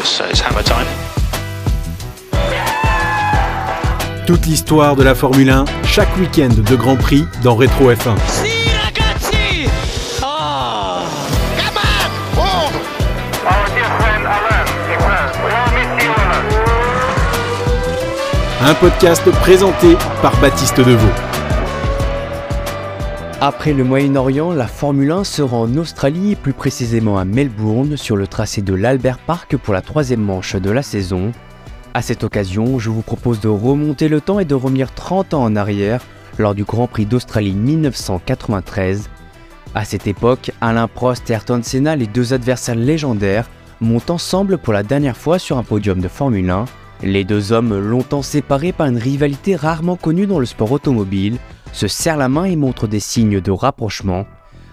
it's, it's hammer time. Toute l'histoire de la Formule 1, chaque week-end de Grand Prix dans Rétro F1. Si ragazzi! Ah! Come on! Hold! Our dear friend Alain, we will miss you, Alain. Un podcast présenté par Baptiste Deveau. Après le Moyen-Orient, la Formule 1 se rend en Australie, plus précisément à Melbourne, sur le tracé de l'Albert Park pour la troisième manche de la saison. À cette occasion, je vous propose de remonter le temps et de revenir 30 ans en arrière lors du Grand Prix d'Australie 1993. À cette époque, Alain Prost et Ayrton Senna, les deux adversaires légendaires, montent ensemble pour la dernière fois sur un podium de Formule 1. Les deux hommes, longtemps séparés par une rivalité rarement connue dans le sport automobile, se serrent la main et montrent des signes de rapprochement.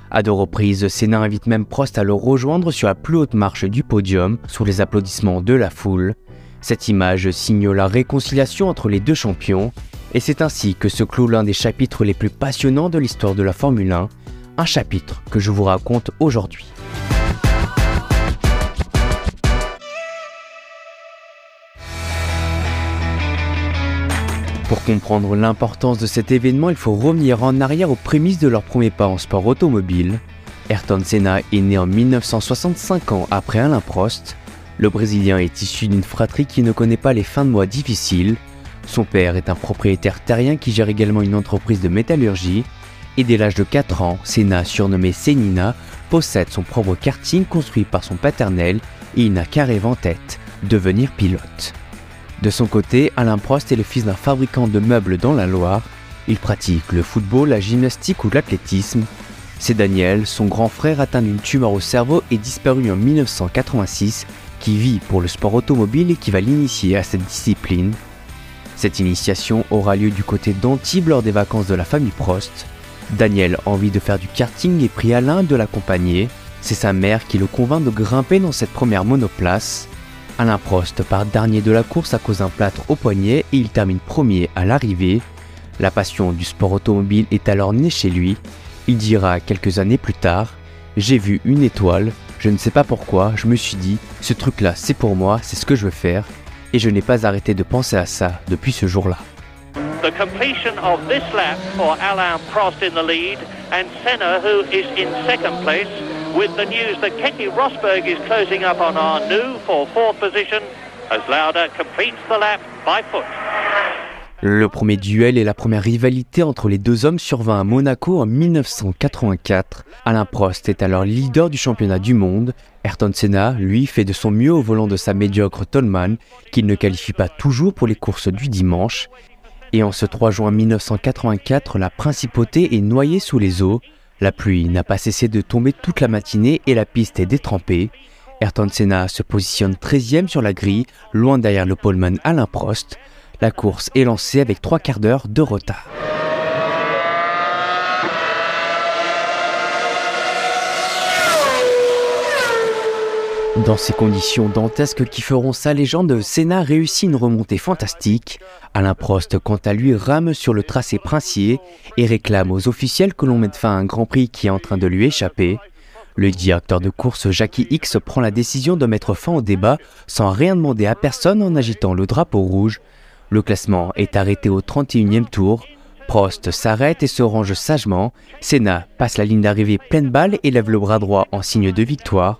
À deux reprises, Senna invite même Prost à le rejoindre sur la plus haute marche du podium, sous les applaudissements de la foule. Cette image signe la réconciliation entre les deux champions, et c'est ainsi que se clôt l'un des chapitres les plus passionnants de l'histoire de la Formule 1, un chapitre que je vous raconte aujourd'hui. Pour comprendre l'importance de cet événement, il faut revenir en arrière aux prémices de leur premier pas en sport automobile. Ayrton Senna est né en 1965 ans après Alain Prost. Le Brésilien est issu d'une fratrie qui ne connaît pas les fins de mois difficiles. Son père est un propriétaire terrien qui gère également une entreprise de métallurgie. Et dès l'âge de 4 ans, Senna, surnommé Senina, possède son propre karting construit par son paternel et il n'a qu'un rêve en tête, devenir pilote. De son côté, Alain Prost est le fils d'un fabricant de meubles dans la Loire. Il pratique le football, la gymnastique ou l'athlétisme. C'est Daniel, son grand frère atteint d'une tumeur au cerveau et disparu en 1986, qui vit pour le sport automobile et qui va l'initier à cette discipline. Cette initiation aura lieu du côté d'Antibes lors des vacances de la famille Prost. Daniel envie de faire du karting et prie Alain de l'accompagner. C'est sa mère qui le convainc de grimper dans cette première monoplace. Alain Prost part dernier de la course à cause d'un plâtre au poignet et il termine premier à l'arrivée. La passion du sport automobile est alors née chez lui. Il dira quelques années plus tard J'ai vu une étoile, je ne sais pas pourquoi, je me suis dit Ce truc-là, c'est pour moi, c'est ce que je veux faire. Et je n'ai pas arrêté de penser à ça depuis ce jour-là. The completion of this lap for Alain Prost in the lead and Senna who is in second place with the news that Keke Rosberg is closing up on for fourth position as Lauda completes the lap by foot. Le premier duel et la première rivalité entre les deux hommes survint à Monaco en 1984. Alain Prost est alors leader du championnat du monde. Ayrton Senna, lui, fait de son mieux au volant de sa médiocre Tolman, qu'il ne qualifie pas toujours pour les courses du dimanche. Et en ce 3 juin 1984, la principauté est noyée sous les eaux. La pluie n'a pas cessé de tomber toute la matinée et la piste est détrempée. Ayrton Senna se positionne 13e sur la grille, loin derrière le poleman Alain Prost. La course est lancée avec trois quarts d'heure de retard. Dans ces conditions dantesques qui feront sa légende, Senna réussit une remontée fantastique. Alain Prost, quant à lui, rame sur le tracé princier et réclame aux officiels que l'on mette fin à un Grand Prix qui est en train de lui échapper. Le directeur de course Jackie X prend la décision de mettre fin au débat sans rien demander à personne en agitant le drapeau rouge. Le classement est arrêté au 31e tour. Prost s'arrête et se range sagement. Senna passe la ligne d'arrivée pleine balle et lève le bras droit en signe de victoire.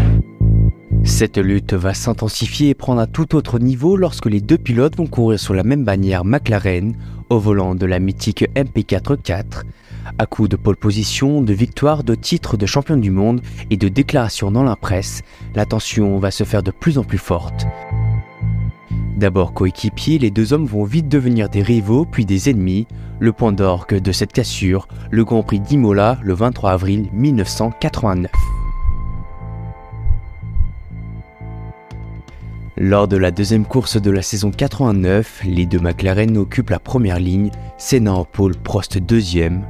Cette lutte va s'intensifier et prendre un tout autre niveau lorsque les deux pilotes vont courir sur la même bannière McLaren au volant de la mythique MP4-4. À coup de pole position, de victoire, de titres de champion du monde et de déclarations dans la presse, la tension va se faire de plus en plus forte. D'abord coéquipiers, les deux hommes vont vite devenir des rivaux puis des ennemis. Le point d'orgue de cette cassure, le Grand Prix d'Imola le 23 avril 1989. Lors de la deuxième course de la saison 89, les deux McLaren occupent la première ligne, Senna en pôle, Prost deuxième.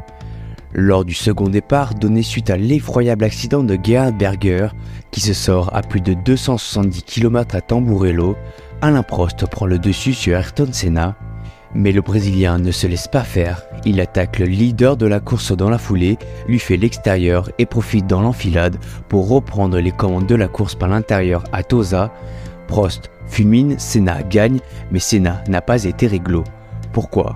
Lors du second départ, donné suite à l'effroyable accident de Gerhard Berger, qui se sort à plus de 270 km à Tamburello, Alain Prost prend le dessus sur Ayrton Senna. Mais le Brésilien ne se laisse pas faire, il attaque le leader de la course dans la foulée, lui fait l'extérieur et profite dans l'enfilade pour reprendre les commandes de la course par l'intérieur à Tosa. Prost fulmine, Senna gagne, mais Senna n'a pas été réglo. Pourquoi?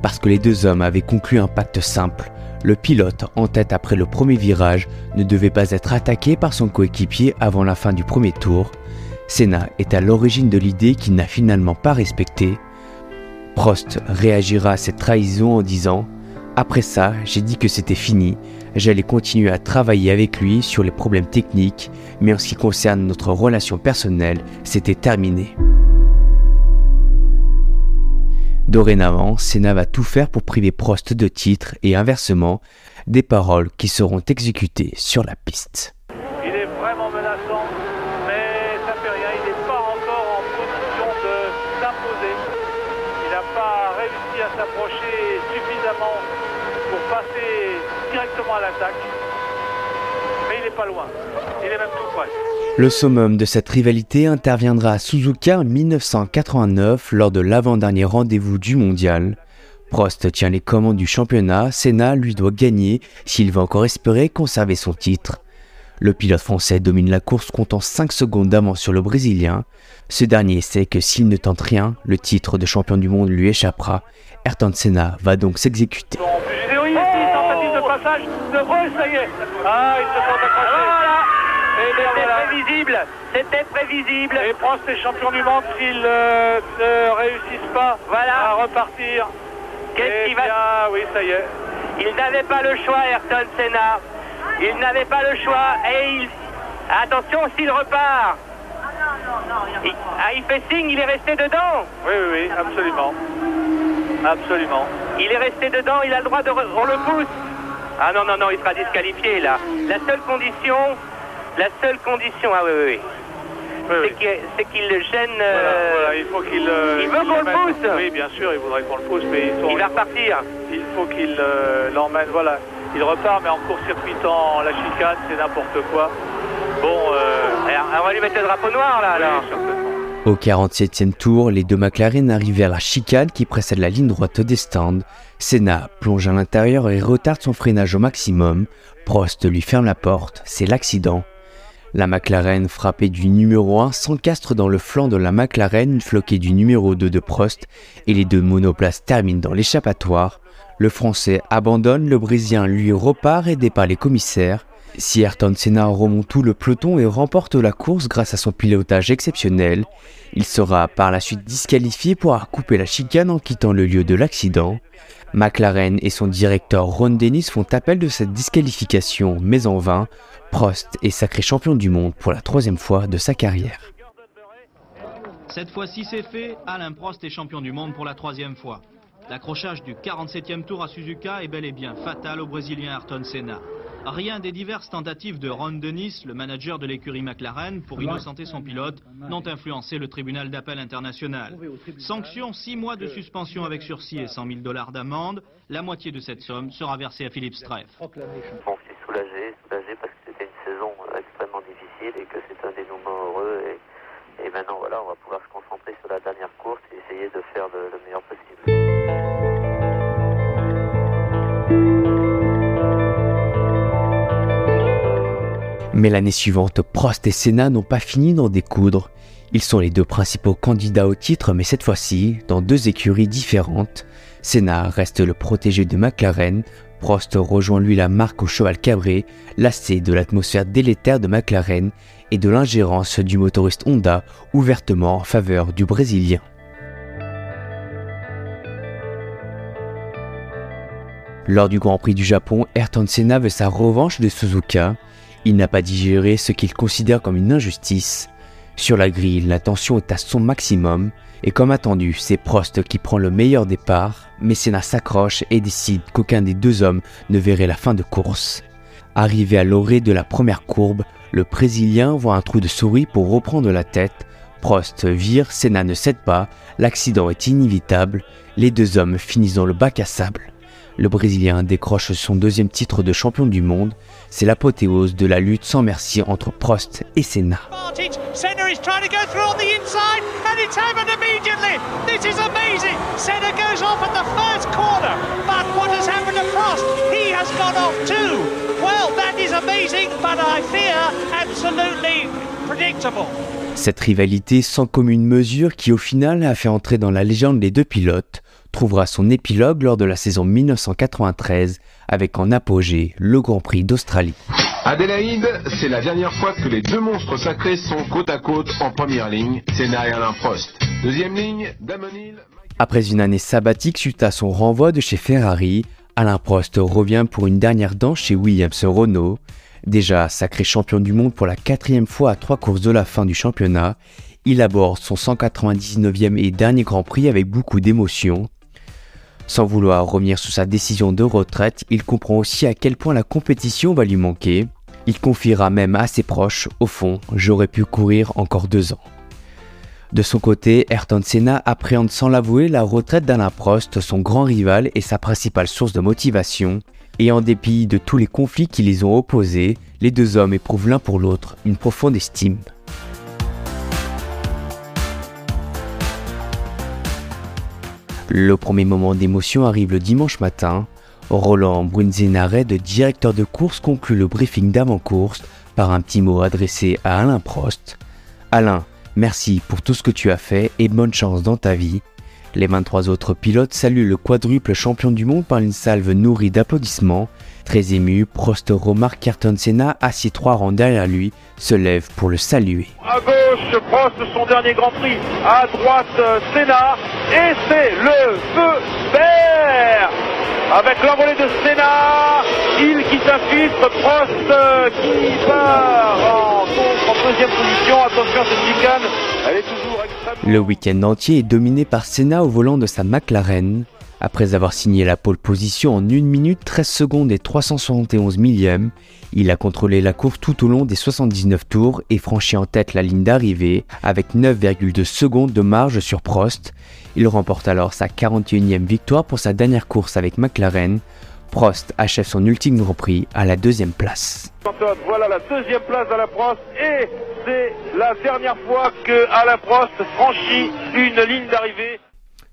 Parce que les deux hommes avaient conclu un pacte simple, le pilote, en tête après le premier virage, ne devait pas être attaqué par son coéquipier avant la fin du premier tour. Senna est à l'origine de l'idée qu'il n'a finalement pas respectée. Prost réagira à cette trahison en disant Après ça, j'ai dit que c'était fini, j'allais continuer à travailler avec lui sur les problèmes techniques, mais en ce qui concerne notre relation personnelle, c'était terminé. Dorénavant, Senna va tout faire pour priver Prost de titre et inversement, des paroles qui seront exécutées sur la piste. Il est vraiment menaçant, mais ça fait rien. Il n'est pas encore en position de s'imposer. Il n'a pas réussi à s'approcher suffisamment pour passer directement à l'attaque. Mais il n'est pas loin. Il est même tout près. Le summum de cette rivalité interviendra à Suzuka en 1989 lors de l'avant-dernier rendez-vous du mondial. Prost tient les commandes du championnat, Senna lui doit gagner s'il veut encore espérer conserver son titre. Le pilote français domine la course comptant 5 secondes d'avance sur le Brésilien. Ce dernier sait que s'il ne tente rien, le titre de champion du monde lui échappera. Ayrton Senna va donc s'exécuter. Bon, oui, ici, tentative de passage de ça y est. Ah, il se sent accroché. Voilà. C'était prévisible, c'était prévisible. Et Prost est champion du monde s'ils euh, ne réussissent pas à repartir. Qu'est-ce qu'il va Oui, ça y est. Il n'avait pas le choix, Ayrton Senna. Il n'avait pas le choix et il. Attention s'il repart. Il... Ah, il fait signe, il est resté dedans. Oui, oui, oui, absolument. Absolument. Il est resté dedans, il a le droit de. On le pousse. Ah non, non, non, il sera disqualifié là. La seule condition, la seule condition, ah oui, oui, oui. Oui, c'est qu'il le gêne. Voilà, euh, voilà, il faut qu'il. euh, il veut qu'on le pousse. Oui, bien sûr, il voudrait qu'on le pousse, mais sont- Il va repartir. Il faut qu'il euh, l'emmène. Voilà, il repart, mais en court-circuitant la chicane, c'est n'importe quoi. Bon, euh, Alors, on va lui mettre le drapeau noir là, alors. Au 47e tour, les deux McLaren arrivent vers la chicane qui précède la ligne droite des stands. Senna plonge à l'intérieur et retarde son freinage au maximum. Prost lui ferme la porte, c'est l'accident. La McLaren, frappée du numéro 1, s'encastre dans le flanc de la McLaren, floquée du numéro 2 de Prost, et les deux monoplaces terminent dans l'échappatoire. Le Français abandonne, le Brésilien lui repart aidé par les commissaires. Si Ayrton Senna remonte tout le peloton et remporte la course grâce à son pilotage exceptionnel, il sera par la suite disqualifié pour avoir coupé la chicane en quittant le lieu de l'accident. McLaren et son directeur Ron Dennis font appel de cette disqualification, mais en vain. Prost est sacré champion du monde pour la troisième fois de sa carrière. Cette fois-ci, c'est fait. Alain Prost est champion du monde pour la troisième fois. L'accrochage du 47e tour à Suzuka est bel et bien fatal au Brésilien Ayrton Senna. Rien des diverses tentatives de Ron Dennis, le manager de l'écurie McLaren, pour innocenter son pilote, n'ont influencé le tribunal d'appel international. Sanction 6 mois de suspension avec sursis et 100 000 dollars d'amende. La moitié de cette somme sera versée à Philippe Streff. Mais l'année suivante, Prost et Senna n'ont pas fini d'en découdre. Ils sont les deux principaux candidats au titre, mais cette fois-ci, dans deux écuries différentes. Senna reste le protégé de McLaren, Prost rejoint lui la marque au cheval cabré, lassé de l'atmosphère délétère de McLaren et de l'ingérence du motoriste Honda ouvertement en faveur du Brésilien. Lors du Grand Prix du Japon, Ayrton Senna veut sa revanche de Suzuka. Il n'a pas digéré ce qu'il considère comme une injustice. Sur la grille, la tension est à son maximum, et comme attendu, c'est Prost qui prend le meilleur départ, mais Senna s'accroche et décide qu'aucun des deux hommes ne verrait la fin de course. Arrivé à l'orée de la première courbe, le Brésilien voit un trou de souris pour reprendre la tête. Prost vire, Senna ne cède pas, l'accident est inévitable, les deux hommes finissent dans le bac à sable. Le Brésilien décroche son deuxième titre de champion du monde. C'est l'apothéose de la lutte sans merci entre Prost et Senna. Cette rivalité sans commune mesure qui au final a fait entrer dans la légende les deux pilotes trouvera son épilogue lors de la saison 1993 avec en apogée le Grand Prix d'Australie. Adélaïde, c'est la dernière fois que les deux monstres sacrés sont côte à côte en première ligne, Senna et Alain Prost. Deuxième ligne, Damon Hill. Après une année sabbatique suite à son renvoi de chez Ferrari, Alain Prost revient pour une dernière danse chez Williams Renault. Déjà sacré champion du monde pour la quatrième fois à trois courses de la fin du championnat, il aborde son 199e et dernier Grand Prix avec beaucoup d'émotion. Sans vouloir revenir sur sa décision de retraite, il comprend aussi à quel point la compétition va lui manquer. Il confiera même à ses proches, au fond, j'aurais pu courir encore deux ans. De son côté, Ayrton Senna appréhende sans l'avouer la retraite d'Alain Prost, son grand rival et sa principale source de motivation. Et en dépit de tous les conflits qui les ont opposés, les deux hommes éprouvent l'un pour l'autre une profonde estime. Le premier moment d'émotion arrive le dimanche matin. Roland Brunzenaret, directeur de course, conclut le briefing d'avant-course par un petit mot adressé à Alain Prost. Alain, merci pour tout ce que tu as fait et bonne chance dans ta vie. Les 23 autres pilotes saluent le quadruple champion du monde par une salve nourrie d'applaudissements. Très ému, Prost remarque qu'Ayrton Senna, assis trois rangs derrière lui, se lève pour le saluer. À gauche, Prost, son dernier Grand Prix. À droite, Senna. Et c'est le feu vert avec l'envolée de Senna, il qui s'infiltre, Prost qui part en, en deuxième position. Attention à cette chicane, elle est toujours extrêmement... Le week-end entier est dominé par Senna au volant de sa McLaren. Après avoir signé la pole position en 1 minute 13 secondes et 371 millièmes, il a contrôlé la course tout au long des 79 tours et franchi en tête la ligne d'arrivée avec 9,2 secondes de marge sur Prost. Il remporte alors sa 41e victoire pour sa dernière course avec McLaren. Prost achève son ultime Grand à la deuxième place. Voilà la deuxième place d'Alain Prost et c'est la dernière fois que Prost franchit une ligne d'arrivée.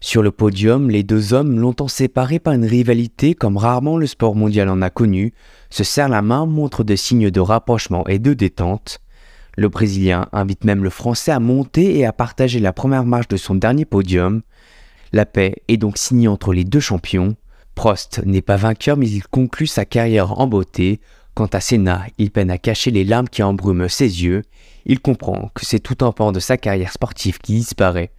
Sur le podium, les deux hommes, longtemps séparés par une rivalité comme rarement le sport mondial en a connu, se serrent la main, montrent des signes de rapprochement et de détente. Le Brésilien invite même le Français à monter et à partager la première marche de son dernier podium. La paix est donc signée entre les deux champions. Prost n'est pas vainqueur mais il conclut sa carrière en beauté. Quant à Senna, il peine à cacher les larmes qui embrument ses yeux. Il comprend que c'est tout un pan de sa carrière sportive qui disparaît.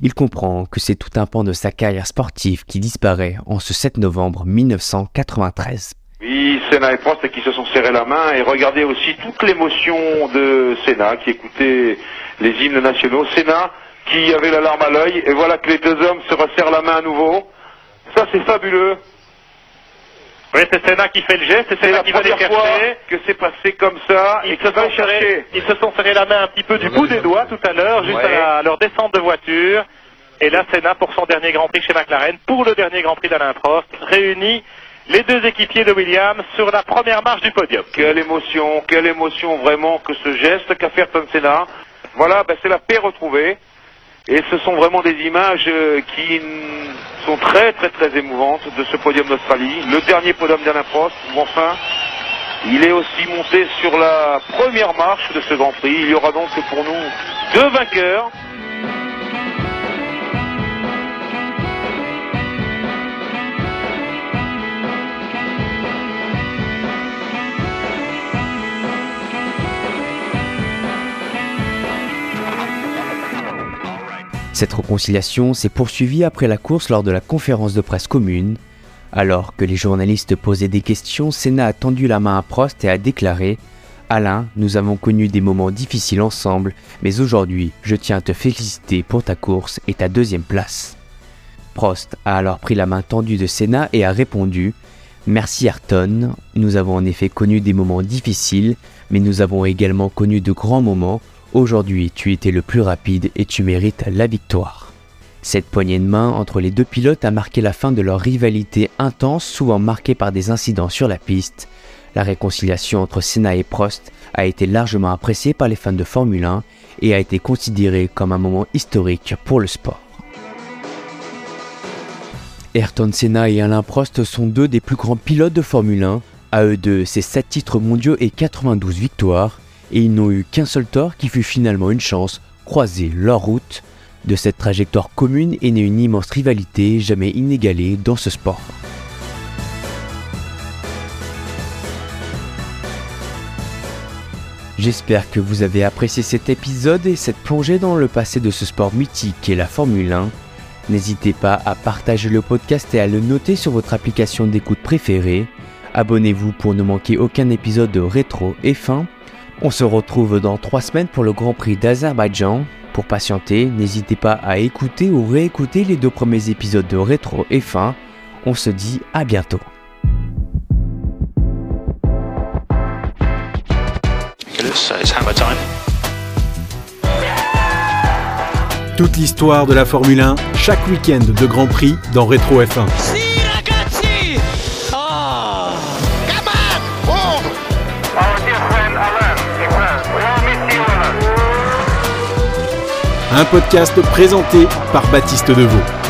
Il comprend que c'est tout un pan de sa carrière sportive qui disparaît en ce 7 novembre 1993. Oui, Senna et Prost qui se sont serrés la main et regardez aussi toute l'émotion de Senna qui écoutait les hymnes nationaux. Senna qui avait la larme à l'œil et voilà que les deux hommes se resserrent la main à nouveau. Ça c'est fabuleux. Oui, c'est Senna qui fait le geste, c'est C'est Senna la qui va les première fois chercher. que c'est passé comme ça Ils se, sont serrés, chercher. ils se sont serrés la main un petit peu du bout des doigts tout à l'heure, juste Ouais. à, la- à leur descente de voiture. Et là, Senna pour son dernier Grand Prix chez McLaren, pour le dernier Grand Prix d'Alain Prost, réunit les deux équipiers de Williams sur la première marche du podium. Quelle émotion, quelle émotion vraiment que ce geste qu'a fait Ayrton Senna. Voilà, ben, c'est la paix retrouvée. Et ce sont vraiment des images euh, qui sont très très très émouvantes de ce podium d'Australie. Le dernier podium d'Alain Prost, enfin, il est aussi monté sur la première marche de ce Grand Prix. Il y aura donc pour nous deux vainqueurs. Cette réconciliation s'est poursuivie après la course lors de la conférence de presse commune. Alors que les journalistes posaient des questions, Senna a tendu la main à Prost et a déclaré Alain, nous avons connu des moments difficiles ensemble, mais aujourd'hui, je tiens à te féliciter pour ta course et ta deuxième place. Prost a alors pris la main tendue de Senna et a répondu Merci Ayrton, nous avons en effet connu des moments difficiles, mais nous avons également connu de grands moments Aujourd'hui, tu étais le plus rapide et tu mérites la victoire. Cette poignée de main entre les deux pilotes a marqué la fin de leur rivalité intense, souvent marquée par des incidents sur la piste. La réconciliation entre Senna et Prost a été largement appréciée par les fans de Formule 1 et a été considérée comme un moment historique pour le sport. Ayrton Senna et Alain Prost sont deux des plus grands pilotes de Formule 1. À eux deux, c'est 7 titres mondiaux et 92 victoires, et ils n'ont eu qu'un seul tort qui fut finalement une chance, croiser leur route. De cette trajectoire commune est née une immense rivalité jamais inégalée dans ce sport. J'espère que vous avez apprécié cet épisode et cette plongée dans le passé de ce sport mythique qu'est la Formule 1. N'hésitez pas à partager le podcast et à le noter sur votre application d'écoute préférée. Abonnez-vous pour ne manquer aucun épisode de Rétro et Fin. On se retrouve dans trois semaines pour le Grand Prix d'Azerbaïdjan. Pour patienter, n'hésitez pas à écouter ou réécouter les deux premiers épisodes de Rétro et Fin. On se dit à bientôt. Toute l'histoire de la Formule 1, chaque week-end de Grand Prix dans Rétro F1. Un podcast présenté par Baptiste Deveau.